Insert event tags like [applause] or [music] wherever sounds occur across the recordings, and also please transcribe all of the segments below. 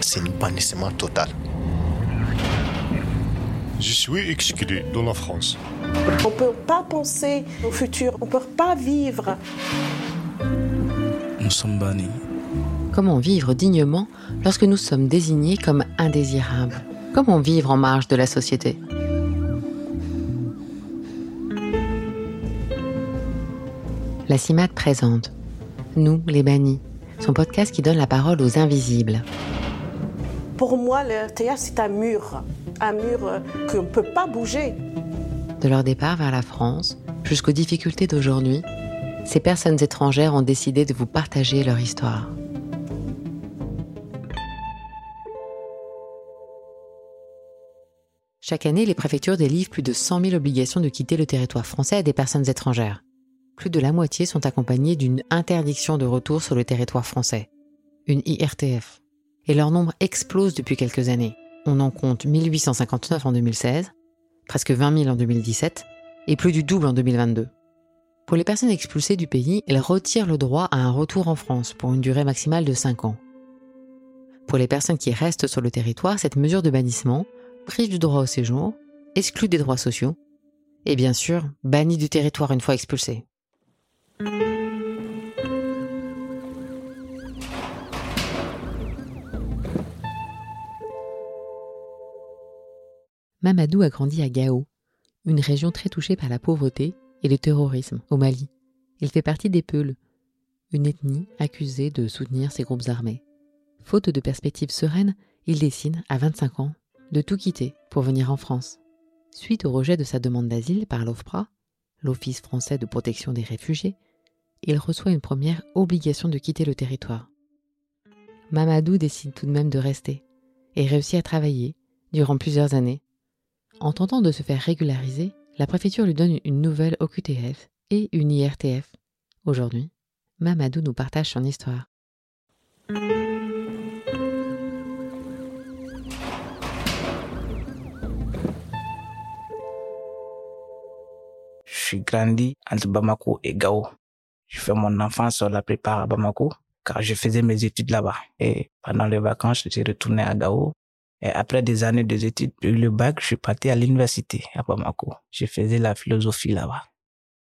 C'est un bannissement total. Je suis exclu de la France. On ne peut pas penser au futur, on ne peut pas vivre. Nous sommes bannis. Comment vivre dignement lorsque nous sommes désignés comme indésirables? Comment vivre en marge de la société? La CIMAD présente Nous, les bannis, son podcast qui donne la parole aux invisibles. Pour moi, le théâtre, c'est un mur, un mur euh, qu'on ne peut pas bouger. De leur départ vers la France jusqu'aux difficultés d'aujourd'hui, ces personnes étrangères ont décidé de vous partager leur histoire. Chaque année, les préfectures délivrent plus de 100 000 obligations de quitter le territoire français à des personnes étrangères. Plus de la moitié sont accompagnées d'une interdiction de retour sur le territoire français, une IRTF. Et leur nombre explose depuis quelques années. On en compte 1859 en 2016, presque 20 000 en 2017 et plus du double en 2022. Pour les personnes expulsées du pays, elles retirent le droit à un retour en France pour une durée maximale de 5 ans. Pour les personnes qui restent sur le territoire, cette mesure de bannissement prive du droit au séjour, exclut des droits sociaux et bien sûr banni du territoire une fois expulsé. Mamadou a grandi à Gao, une région très touchée par la pauvreté et le terrorisme au Mali. Il fait partie des Peuls, une ethnie accusée de soutenir ces groupes armés. Faute de perspectives sereines, il décide, à 25 ans, de tout quitter pour venir en France. Suite au rejet de sa demande d'asile par l'OFPRA, l'Office français de protection des réfugiés, il reçoit une première obligation de quitter le territoire. Mamadou décide tout de même de rester et réussit à travailler durant plusieurs années. En tentant de se faire régulariser, la préfecture lui donne une nouvelle OQTF et une IRTF. Aujourd'hui, Mamadou nous partage son histoire. Je grandi entre Bamako et Gao. Je fais mon enfance la plupart à Bamako, car je faisais mes études là-bas. Et pendant les vacances, je suis retourné à Gao. Et après des années j'ai eu le bac, je suis parti à l'université à Bamako. Je faisais la philosophie là-bas.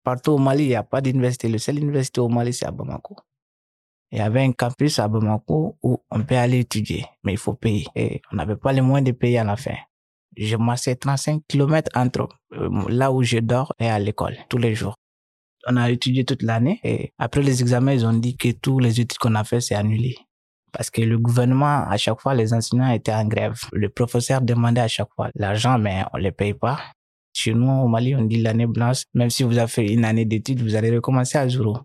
Partout au Mali, il n'y a pas d'université. Le seul université au Mali, c'est à Bamako. Il y avait un campus à Bamako où on peut aller étudier, mais il faut payer. Et on n'avait pas les moyens de payer à la fin. Je marchais 35 kilomètres entre euh, là où je dors et à l'école, tous les jours. On a étudié toute l'année et après les examens, ils ont dit que tous les études qu'on a fait, c'est annulé. Parce que le gouvernement, à chaque fois, les enseignants étaient en grève. Le professeur demandait à chaque fois l'argent, mais on les paye pas. Chez nous, au Mali, on dit l'année blanche. Même si vous avez fait une année d'études, vous allez recommencer à zéro.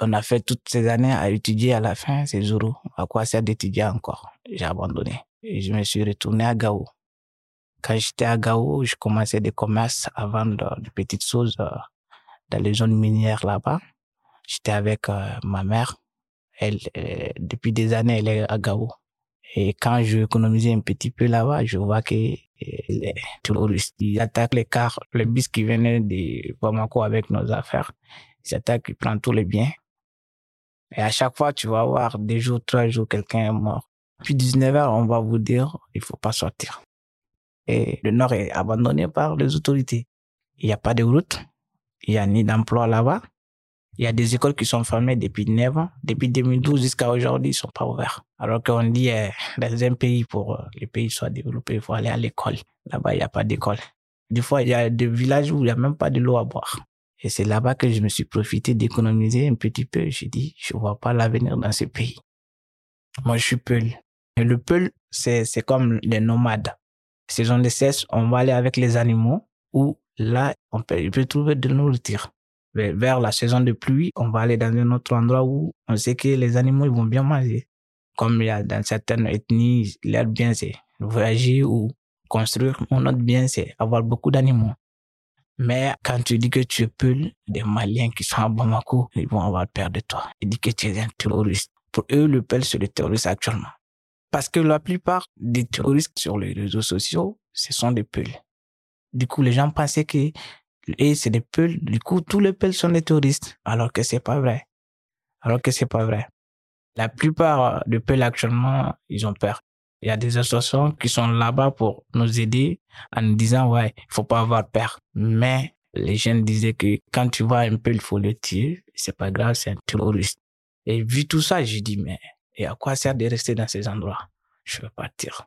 On a fait toutes ces années à étudier à la fin, c'est zéro. À quoi sert d'étudier encore? J'ai abandonné. Je me suis retourné à Gao. Quand j'étais à Gao, je commençais des commerces à vendre de petites choses euh, dans les zones minières là-bas. J'étais avec euh, ma mère. Elle, euh, depuis des années, elle est à Gao. Et quand je économisais un petit peu là-bas, je vois que euh, les terroristes, ils attaquent les cars, le bus qui venait de Bamako avec nos affaires. Ils attaquent, ils prennent tous les biens. Et à chaque fois, tu vas voir deux jours, trois jours, quelqu'un est mort. Puis 19 heures, on va vous dire, il faut pas sortir. Et le nord est abandonné par les autorités. Il n'y a pas de route. Il n'y a ni d'emploi là-bas. Il y a des écoles qui sont fermées depuis 9 ans. Depuis 2012 jusqu'à aujourd'hui, ils sont pas ouverts. Alors qu'on dit, euh, dans un pays, pour euh, les pays soient développés, il faut aller à l'école. Là-bas, il n'y a pas d'école. Des fois, il y a des villages où il n'y a même pas de l'eau à boire. Et c'est là-bas que je me suis profité d'économiser un petit peu. J'ai dit, je vois pas l'avenir dans ce pays. Moi, je suis Peul. Le Peul, c'est, comme les nomades. Saison de sèche, on va aller avec les animaux où là, on peut, il peut trouver de la nourriture. Vers vers la saison de pluie, on va aller dans un autre endroit où on sait que les animaux ils vont bien manger. Comme il y a dans certaines ethnies, leur bien c'est voyager ou construire. Mon autre bien c'est avoir beaucoup d'animaux. Mais quand tu dis que tu es Peul, des Maliens qui sont à Bamako, ils vont avoir peur de toi. Ils disent que tu es un terroriste. Pour eux, le Peul, c'est le terroriste actuellement. Parce que la plupart des terroristes sur les réseaux sociaux, ce sont des Peuls. Du coup, les gens pensaient que et c'est des Peuls. Du coup, tous les Peuls sont des terroristes. Alors que c'est pas vrai. Alors que c'est pas vrai. La plupart de Peuls actuellement, ils ont peur. Il y a des associations qui sont là-bas pour nous aider en nous disant, ouais, faut pas avoir peur. Mais les jeunes disaient que quand tu vois un peu, il faut le tuer. C'est pas grave, c'est un terroriste. Et vu tout ça, j'ai dit, mais et à quoi sert de rester dans ces endroits? Je veux partir.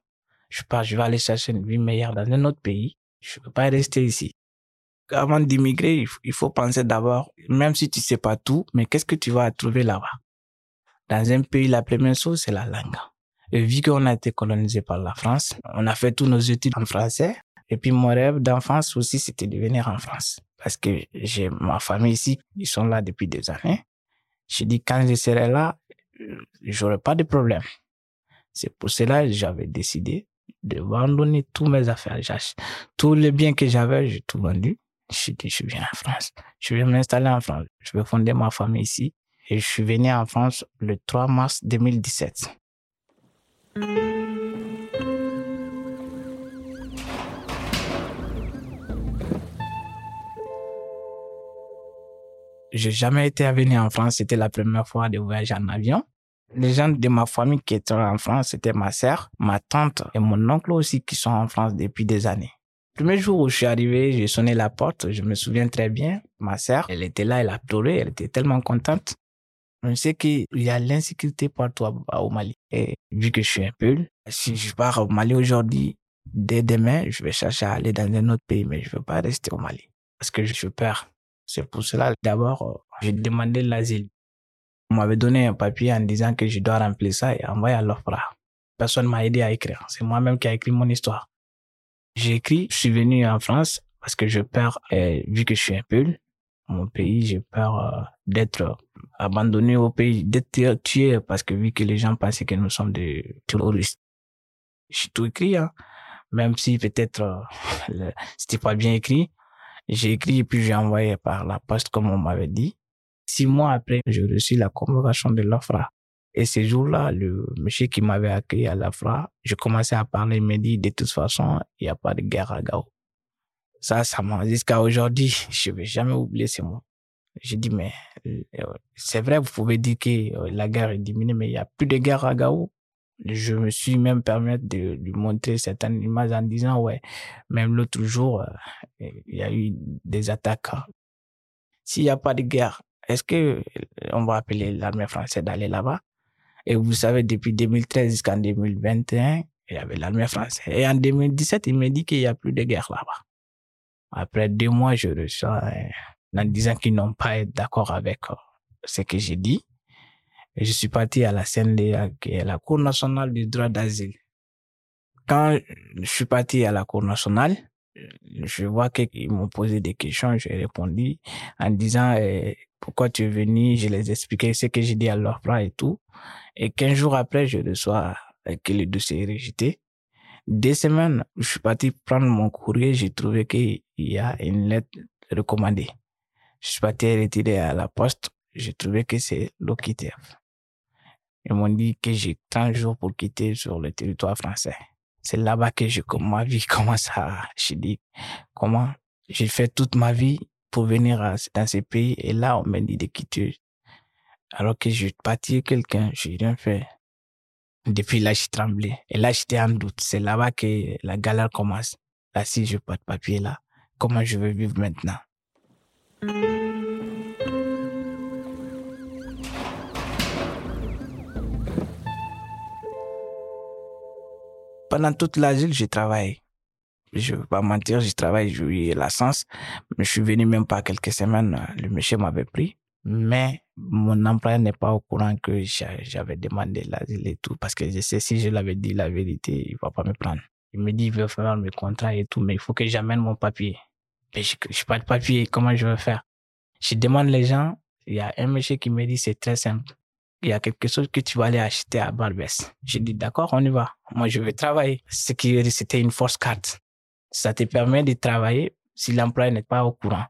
Je pars, je vais aller chercher une vie meilleure dans un autre pays. Je veux pas rester ici. Avant d'immigrer, il faut penser d'abord, même si tu sais pas tout, mais qu'est-ce que tu vas trouver là-bas? Dans un pays, la première chose, c'est la langue. Et vu qu'on a été colonisé par la France, on a fait tous nos études en français. Et puis mon rêve d'enfance aussi, c'était de venir en France. Parce que j'ai ma famille ici, ils sont là depuis des années. Je dis, quand je serai là, j'aurai pas de problème. C'est pour cela que j'avais décidé de abandonner tous mes affaires. Tous les biens que j'avais, j'ai tout vendu. Je dit, je viens en France. Je vais m'installer en France. Je vais fonder ma famille ici. Et je suis venu en France le 3 mars 2017. J'ai jamais été venu en France. C'était la première fois de voyager en avion. Les gens de ma famille qui étaient en France, c'était ma sœur, ma tante et mon oncle aussi qui sont en France depuis des années. Le premier jour où je suis arrivé, j'ai sonné la porte. Je me souviens très bien. Ma sœur, elle était là, elle a pleuré, elle était tellement contente. On sait qu'il y a l'insécurité partout au Mali. Et vu que je suis un peu, si je pars au Mali aujourd'hui, dès demain, je vais chercher à aller dans un autre pays, mais je veux pas rester au Mali. Parce que je suis peur. C'est pour cela, d'abord, j'ai demandé l'asile. On m'avait donné un papier en disant que je dois remplir ça et envoyer à l'OFRA. Personne m'a aidé à écrire. C'est moi-même qui ai écrit mon histoire. J'ai écrit, je suis venu en France parce que je peur, vu que je suis un peu, mon pays, j'ai peur euh, d'être abandonné au pays, d'être tué parce que vu que les gens pensaient que nous sommes des terroristes. J'ai tout écrit, hein. même si peut-être euh, c'était pas bien écrit. J'ai écrit et puis j'ai envoyé par la poste comme on m'avait dit. Six mois après, j'ai reçu la convocation de l'OFRA. Et ce jour-là, le monsieur qui m'avait accueilli à l'OFRA, je commençais à parler, il m'a dit, de toute façon, il n'y a pas de guerre à Gao. Ça, ça m'a, jusqu'à aujourd'hui, [laughs] je vais jamais oublier ces mots. J'ai dit, mais euh, c'est vrai, vous pouvez dire que euh, la guerre est diminuée, mais il n'y a plus de guerre à Gao. Je me suis même permis de lui montrer certaines images en disant, ouais, même l'autre jour, euh, il y a eu des attaques. S'il n'y a pas de guerre, est-ce que on va appeler l'armée française d'aller là-bas? Et vous savez, depuis 2013 jusqu'en 2021, il y avait l'armée française. Et en 2017, il m'a dit qu'il n'y a plus de guerre là-bas. Après deux mois, je reçois en disant qu'ils n'ont pas été d'accord avec euh, ce que j'ai dit. Je suis parti à la CNDA, qui est la Cour nationale du droit d'asile. Quand je suis parti à la Cour nationale, je vois qu'ils m'ont posé des questions, j'ai répondu en disant eh, pourquoi tu es venu, je les expliqué ce que j'ai dit à leur frère et tout. Et quinze jours après, je reçois que le dossier est rejeté. Deux semaines, je suis parti prendre mon courrier, j'ai trouvé qu'il y a une lettre recommandée. Je suis parti retirer à la poste. J'ai trouvé que c'est l'OQTF. Ils m'ont dit que j'ai 30 jours pour quitter sur le territoire français. C'est là-bas que je, ma vie [laughs] commence à, je dis, comment j'ai fait toute ma vie pour venir dans ces pays et là, on m'a dit de quitter. Alors que je partir quelqu'un, j'ai rien fait. Depuis là, je tremblais. Et là, j'étais en doute. C'est là-bas que la galère commence. Là, si je pas de papier là, comment je vais vivre maintenant? Pendant toute l'asile, j'ai travaillé. Je ne vais pas mentir, j'ai travaillé, j'ai eu la chance. Mais je suis venu même pas quelques semaines, le monsieur m'avait pris. Mais mon employeur n'est pas au courant que j'avais demandé l'asile et tout. Parce que je sais, si je l'avais dit la vérité, il va pas me prendre. Il me dit, il veut faire mes contrats et tout, mais il faut que j'amène mon papier. Mais je n'ai pas de papier, comment je vais faire? Je demande les gens, il y a un monsieur qui me dit c'est très simple. Il y a quelque chose que tu vas aller acheter à Barbès. Je dis d'accord, on y va. Moi, je vais travailler. Ce qui c'était une force carte. Ça te permet de travailler si l'employé n'est pas au courant.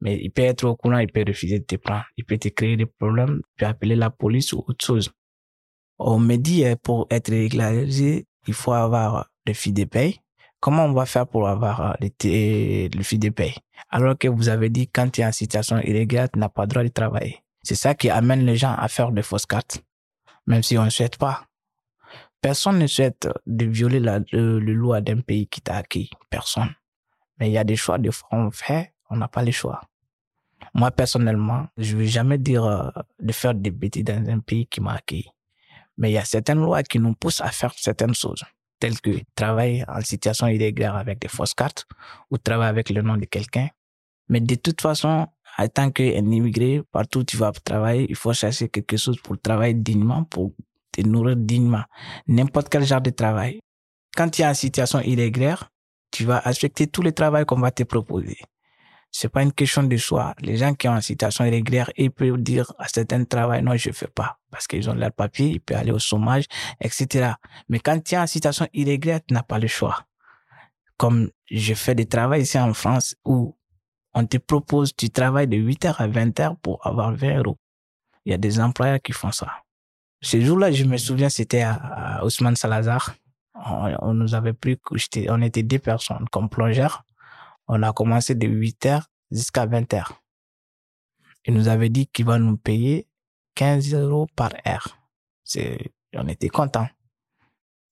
Mais il peut être au courant, il peut refuser de te prendre. Il peut te créer des problèmes, il peut appeler la police ou autre chose. On me dit, euh, pour être régularisé, il faut avoir le fil de paye Comment on va faire pour avoir euh, le, le fil de paye? Alors que vous avez dit, quand tu es en situation irrégulière, tu n'as pas le droit de travailler. C'est ça qui amène les gens à faire des fausses cartes. même si on ne souhaite pas. Personne ne souhaite de violer la, le, loi d'un pays qui t'a acquis. Personne. Mais il y a des choix, des fois on fait, on n'a pas les choix. Moi, personnellement, je ne vais jamais dire euh, de faire des bêtises dans un pays qui m'a acquis. Mais il y a certaines lois qui nous poussent à faire certaines choses, telles que travailler en situation irrégulière avec des fausses cartes ou travailler avec le nom de quelqu'un. Mais de toute façon, en tant qu'un immigré, partout où tu vas travailler, il faut chercher quelque chose pour travailler dignement, pour te nourrir dignement. N'importe quel genre de travail. Quand tu es en situation irrégulière, tu vas accepter tous les travaux qu'on va te proposer. C'est pas une question de choix. Les gens qui ont une situation irrégulière, ils peuvent dire à certains travail, non, je fais pas. Parce qu'ils ont leur papier, ils peuvent aller au chômage, etc. Mais quand tu es en situation irrégulière, tu n'as pas le choix. Comme je fais des travaux ici en France où on te propose, tu travailles de 8h à 20h pour avoir 20 euros. Il y a des employeurs qui font ça. Ce jour-là, je me souviens, c'était à, à Ousmane Salazar. On, nous avait pris, on était deux personnes comme plongeurs. On a commencé de 8h jusqu'à 20h. Il nous avait dit qu'il va nous payer 15 euros par heure. C'est, on était contents.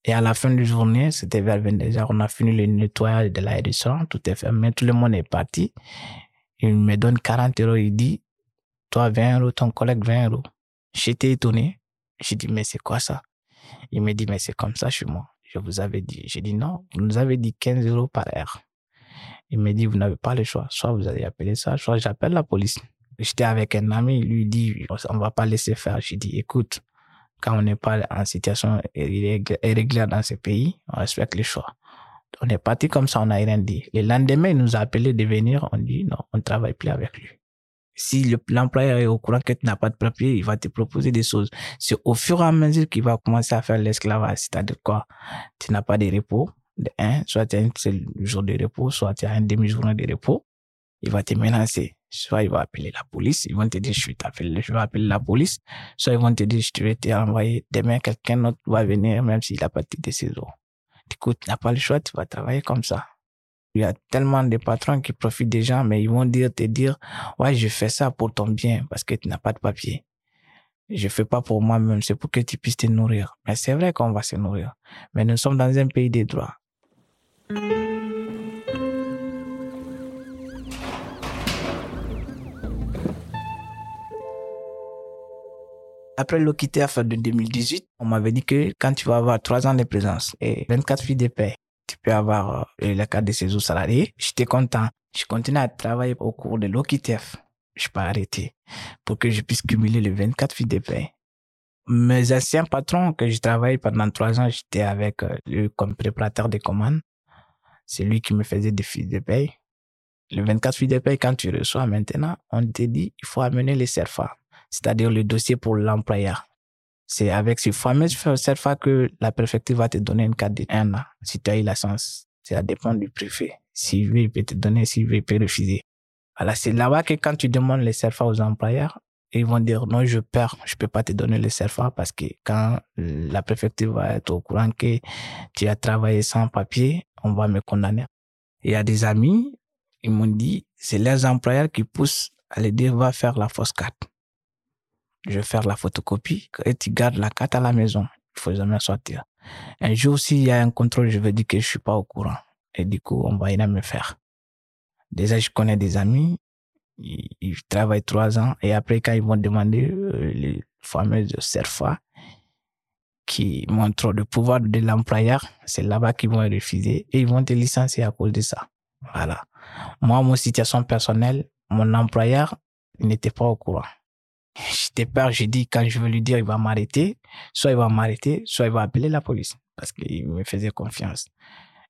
Et à la fin de journée, c'était vers 22h, on a fini le nettoyage de la RSA, tout est fermé, tout le monde est parti. Il me donne 40 euros, il dit, toi 20 euros, ton collègue 20 euros. J'étais étonné. J'ai dit, mais c'est quoi ça? Il me dit, mais c'est comme ça chez moi. Je vous avais dit. J'ai dit, non, vous nous avez dit 15 euros par heure. Il me dit, vous n'avez pas le choix. Soit vous allez appeler ça, soit j'appelle la police. J'étais avec un ami, il lui dit, on va pas laisser faire. J'ai dit, écoute, quand on n'est pas en situation irrégulière dans ce pays, on respecte les choix. On est parti comme ça, on n'a rien dit. Le lendemain, il nous a appelé de venir, on dit non, on ne travaille plus avec lui. Si l'employeur est au courant que tu n'as pas de papier, il va te proposer des choses. C'est au fur et à mesure qu'il va commencer à faire l'esclavage. C'est-à-dire quoi? Tu n'as pas de repos. Un, soit tu as un seul jour de repos, soit tu as un demi-journée de repos. Il va te menacer soit ils vont appeler la police, ils vont te dire je je vais appeler la police, soit ils vont te dire je vais t'envoyer demain quelqu'un d'autre va venir même s'il a pas de séjours. Du coup, tu n'as pas le choix, tu vas travailler comme ça. Il y a tellement de patrons qui profitent des gens, mais ils vont dire, te dire, ouais, je fais ça pour ton bien parce que tu n'as pas de papier. Je fais pas pour moi-même, c'est pour que tu puisses te nourrir. Mais c'est vrai qu'on va se nourrir. Mais nous sommes dans un pays des droits. Après l'OQTF de 2018, on m'avait dit que quand tu vas avoir trois ans de présence et 24 filles de paix, tu peux avoir euh, le cadre de séjour salarié. J'étais content. Je continue à travailler au cours de l'OQTF. Je pas arrêté pour que je puisse cumuler les 24 filles de paix. Mes anciens patrons que je travaillé pendant trois ans, j'étais avec euh, lui comme préparateur des commandes. C'est lui qui me faisait des fiches de paye. Les 24 fiches de paye, quand tu reçois maintenant, on te dit, il faut amener les CERFA c'est-à-dire le dossier pour l'employeur. C'est avec ce fameux CERFA que la préfecture va te donner une carte d'un an, si tu as eu la chance. Ça dépend du préfet. S'il veut, il peut te donner, s'il veut, il peut refuser. Voilà, c'est là-bas que quand tu demandes les CERFA aux employeurs, ils vont dire non, je perds, je peux pas te donner le CERFA parce que quand la préfecture va être au courant que tu as travaillé sans papier, on va me condamner. Il y a des amis, ils m'ont dit, c'est leurs employeurs qui poussent à les dire va faire la fausse carte je vais faire la photocopie et tu gardes la carte à la maison. Il faut jamais sortir. Un jour, s'il y a un contrôle, je vais dire que je suis pas au courant. Et du coup, on va rien me faire. Déjà, je connais des amis, ils, travaillent trois ans et après, quand ils vont demander euh, les fameuses qui montrent le pouvoir de l'employeur, c'est là-bas qu'ils vont refuser et ils vont te licencier à cause de ça. Voilà. Moi, mon situation personnelle, mon employeur n'était pas au courant. J'étais peur, j'ai dit, quand je veux lui dire, il va m'arrêter, soit il va m'arrêter, soit il va appeler la police, parce qu'il me faisait confiance.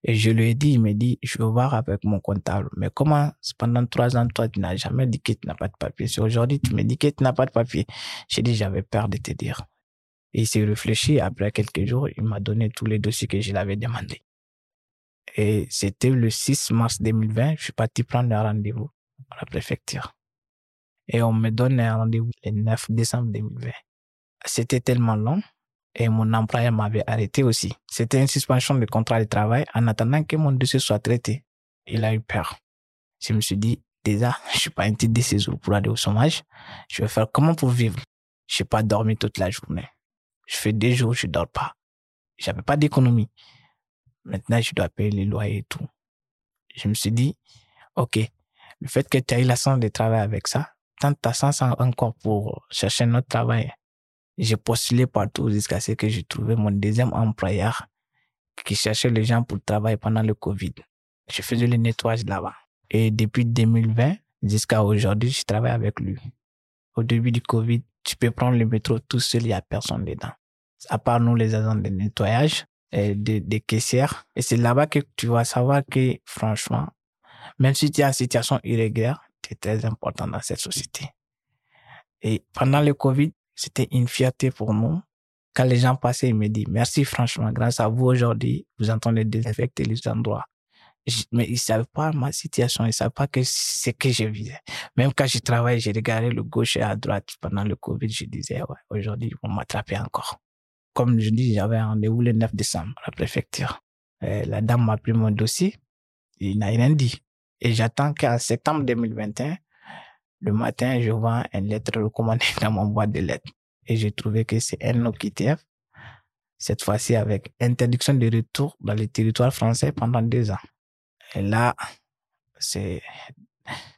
Et je lui ai dit, il me dit, je vais voir avec mon comptable. Mais comment, pendant trois ans, toi, tu n'as jamais dit que tu n'as pas de papier. Si aujourd'hui, tu me dis que tu n'as pas de papier, j'ai dit, j'avais peur de te dire. Il s'est réfléchi. Après quelques jours, il m'a donné tous les dossiers que je l'avais demandé. Et c'était le 6 mars 2020, je suis parti prendre un rendez-vous à la préfecture et on me donne un rendez-vous le 9 décembre 2020. C'était tellement long et mon employeur m'avait arrêté aussi. C'était une suspension de contrat de travail en attendant que mon dossier soit traité. Il a eu peur. Je me suis dit, déjà, je suis pas un de séjour pour aller au chômage. Je vais faire comment pour vivre? Je n'ai pas dormi toute la journée. Je fais des jours, je dors pas. J'avais pas d'économie. Maintenant, je dois payer les loyers et tout. Je me suis dit, OK, le fait que tu as eu la chance de travailler avec ça, tant ta chance encore pour chercher un autre travail. J'ai postulé partout jusqu'à ce que j'ai trouvé mon deuxième employeur qui cherchait les gens pour travailler pendant le Covid. Je faisais le nettoyage là-bas. Et depuis 2020 jusqu'à aujourd'hui, je travaille avec lui. Au début du Covid, tu peux prendre le métro tout seul, il n'y a personne dedans. À part nous, les agents de nettoyage, et des, caissières. Et c'est là-bas que tu vas savoir que, franchement, même si tu es en situation irrégulière, es très important dans cette société. Et pendant le Covid, c'était une fierté pour nous. Quand les gens passaient, ils me disent merci franchement, grâce à vous aujourd'hui, vous entendez désinfecter les endroits. Mais ils ne savaient pas ma situation, ils ne savaient pas que ce que je visais. Même quand je travaillais, j'ai regardé le gauche et à droite pendant le Covid, je disais, ouais, aujourd'hui, ils vont m'attraper encore. Comme je dis, j'avais un rendez-vous le 9 décembre à la préfecture. la dame m'a pris mon dossier, il n'a rien dit. Et j'attends qu'en septembre 2021, le matin, je vois une lettre recommandée [laughs] dans mon boîte de lettres. Et j'ai trouvé que c'est un OQTF, cette fois-ci avec interdiction de retour dans les territoires français pendant deux ans. Et là, c'est,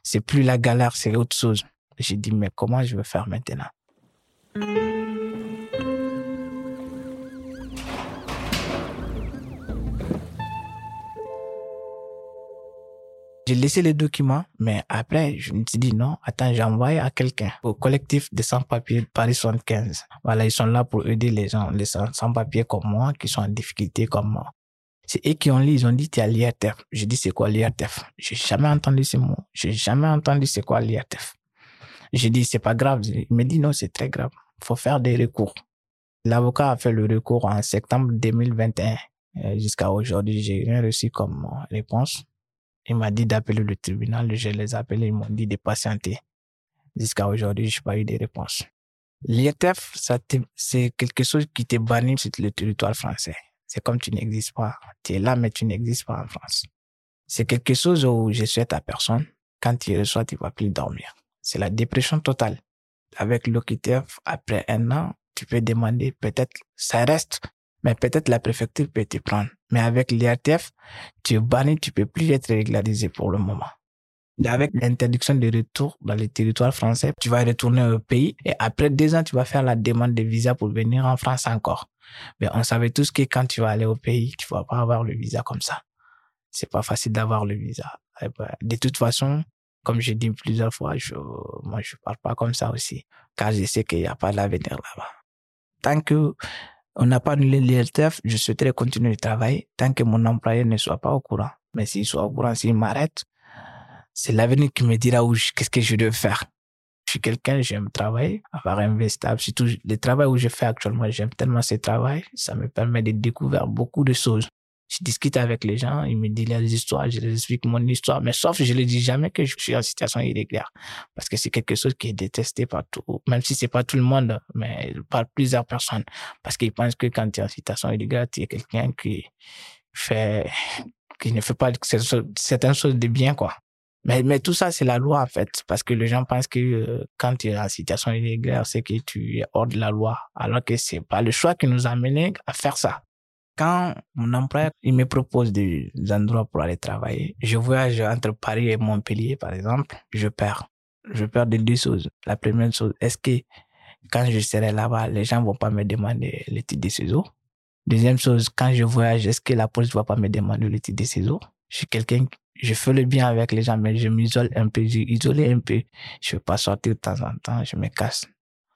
c'est plus la galère, c'est autre chose. J'ai dit, mais comment je vais faire maintenant? J'ai laissé les documents, mais après, je me suis dit non, attends, j'envoie à quelqu'un, au collectif des sans-papiers Paris 75. Voilà, ils sont là pour aider les gens, les sans-papiers comme moi, qui sont en difficulté comme moi. C'est eux qui ont lu, ils ont dit, tu as l'IRTF. J'ai dit, c'est quoi l'IRTF? J'ai jamais entendu ce mot. J'ai jamais entendu c'est quoi l'IRTF. J'ai dit, c'est pas grave. Il me dit, non, c'est très grave. Faut faire des recours. L'avocat a fait le recours en septembre 2021. Jusqu'à aujourd'hui, j'ai rien reçu comme réponse. Il m'a dit d'appeler le tribunal. Je les ai appelés. Ils m'ont dit de patienter. Jusqu'à aujourd'hui, je n'ai pas eu de réponse. L'IETF, c'est quelque chose qui t'est banni sur le territoire français. C'est comme tu n'existes pas. Tu es là, mais tu n'existes pas en France. C'est quelque chose où je souhaite à personne. Quand tu reçois, tu vas plus dormir. C'est la dépression totale. Avec l'OQTF, après un an, tu peux demander peut-être, ça reste, mais peut-être la préfecture peut te prendre. Mais avec l'IRTF, tu es banni, tu peux plus être régularisé pour le moment. Avec l'interdiction de retour dans les territoires français, tu vas retourner au pays et après deux ans, tu vas faire la demande de visa pour venir en France encore. Mais on savait tous que quand tu vas aller au pays, tu vas pas avoir le visa comme ça. C'est pas facile d'avoir le visa. Ben, de toute façon, comme j'ai dit plusieurs fois, je, moi, je parle pas comme ça aussi, car je sais qu'il n'y a pas d'avenir là-bas. Tant que on n'a pas annulé l'ILTF, je souhaiterais continuer le travail tant que mon employeur ne soit pas au courant. Mais s'il soit au courant, s'il m'arrête, c'est l'avenir qui me dira qu'est-ce que je dois faire. Je suis quelqu'un, j'aime travailler, avoir un stable. Surtout le travail où je fais actuellement, j'aime tellement ce travail. Ça me permet de découvrir beaucoup de choses je discute avec les gens, ils me disent les histoires, je les explique mon histoire, mais sauf je ne dis jamais que je suis en situation irrégulière, parce que c'est quelque chose qui est détesté par tout, même si c'est pas tout le monde, mais par plusieurs personnes, parce qu'ils pensent que quand tu es en situation irrégulière, tu es quelqu'un qui fait, qui ne fait pas certaines choses de bien, quoi. Mais, mais tout ça, c'est la loi, en fait, parce que les gens pensent que euh, quand tu es en situation irrégulière, c'est que tu es hors de la loi, alors que c'est pas le choix qui nous a menés à faire ça. Quand mon employeur il me propose des endroits pour aller travailler, je voyage entre Paris et Montpellier, par exemple, je perds. Je perds de deux choses. La première chose, est-ce que quand je serai là-bas, les gens vont pas me demander le titre de séjour? Deuxième chose, quand je voyage, est-ce que la police va pas me demander le titre de séjour? Je suis quelqu'un, je fais le bien avec les gens, mais je m'isole un peu, j'ai isolé un peu. Je veux pas sortir de temps en temps, je me casse.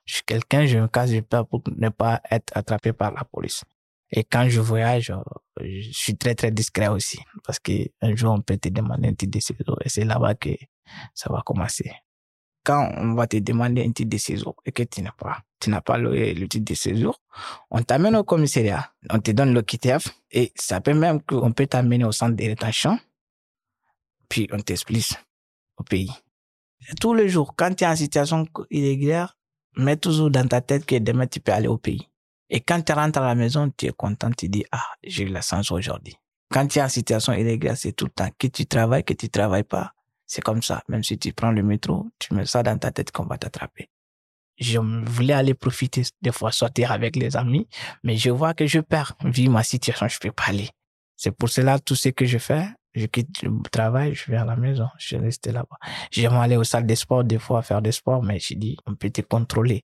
Je suis quelqu'un, je me casse, je peur pour ne pas être attrapé par la police. Et quand je voyage, euh, je suis très, très discret aussi. Parce que un jour, on peut te demander un titre de séjour et c'est là-bas que ça va commencer. Quand on va te demander un titre de séjour et que tu n'as pas, tu n'as pas le, le, titre de séjour, on t'amène au commissariat, on te donne le QTF et ça peut même qu'on peut t'amener au centre de rétention, puis on t'explique au pays. Tous les jours, quand tu es en situation irrégulière, mets toujours dans ta tête que demain tu peux aller au pays. Et quand tu rentres à la maison, tu es content, tu dis, ah, j'ai eu la chance aujourd'hui. Quand tu es en situation irrégulière, c'est tout le temps. Que tu travailles, que tu travailles pas. C'est comme ça. Même si tu prends le métro, tu mets ça dans ta tête qu'on va t'attraper. Je voulais aller profiter, des fois sortir avec les amis, mais je vois que je perds. Vu ma situation, je peux pas aller. C'est pour cela, tout ce que je fais, je quitte le travail, je viens à la maison, je reste là-bas. J'aime aller aux salles de sport, des fois, faire des sports, mais je dis, on peut te contrôler.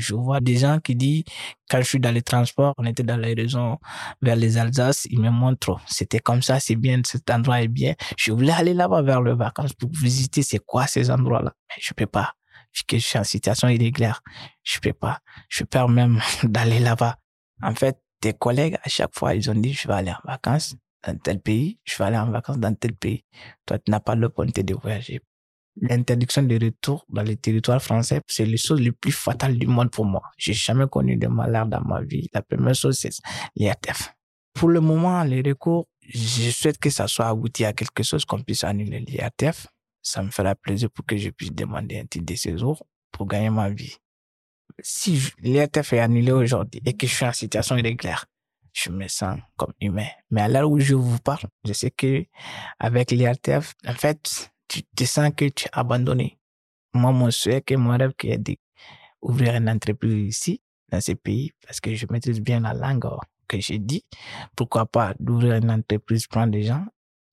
Je vois des gens qui disent, quand je suis dans les transports, on était dans les raisons vers les Alsaces, ils me montrent, c'était comme ça, c'est bien, cet endroit est bien. Je voulais aller là-bas vers les vacances pour visiter c'est quoi ces endroits-là. Mais je peux pas. Je suis en situation irrégulière. Je peux pas. Je peur même [laughs] d'aller là-bas. En fait, tes collègues, à chaque fois, ils ont dit, je vais aller en vacances dans tel pays, je vais aller en vacances dans tel pays. Toi, tu n'as pas l'opportunité de voyager. L'interdiction de retour dans les territoires français, c'est les choses les plus fatales du monde pour moi. J'ai jamais connu de malheur dans ma vie. La première chose, c'est l'IATF. Pour le moment, les recours, je souhaite que ça soit abouti à quelque chose qu'on puisse annuler l'IATF. Ça me fera plaisir pour que je puisse demander un titre de séjour pour gagner ma vie. Si l'IATF est annulé aujourd'hui et que je suis en situation irrégulière, je me sens comme humain. Mais à l'heure où je vous parle, je sais que avec l'IATF, en fait, tu te sens que tu es abandonné. Moi, mon souhait, que mon rêve, qui est d'ouvrir une entreprise ici, dans ce pays, parce que je maîtrise bien la langue que j'ai dit. Pourquoi pas d'ouvrir une entreprise, prendre des gens,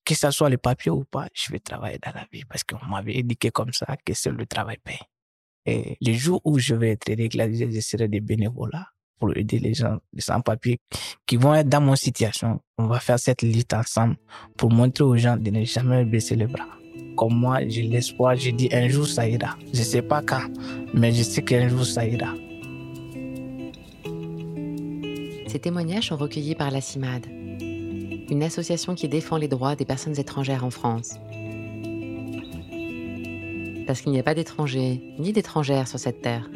que ce soit les papiers ou pas, je vais travailler dans la vie parce qu'on m'avait indiqué comme ça que seul le travail paye. Et les jours où je vais être régularisé, je serai des bénévolats pour aider les gens, sans-papiers qui vont être dans mon situation. On va faire cette liste ensemble pour montrer aux gens de ne jamais baisser les bras comme moi, j'ai l'espoir, j'ai dit un jour ça ira. Je ne sais pas quand, mais je sais qu'un jour ça ira. Ces témoignages sont recueillis par la CIMAD, une association qui défend les droits des personnes étrangères en France. Parce qu'il n'y a pas d'étrangers ni d'étrangères sur cette terre.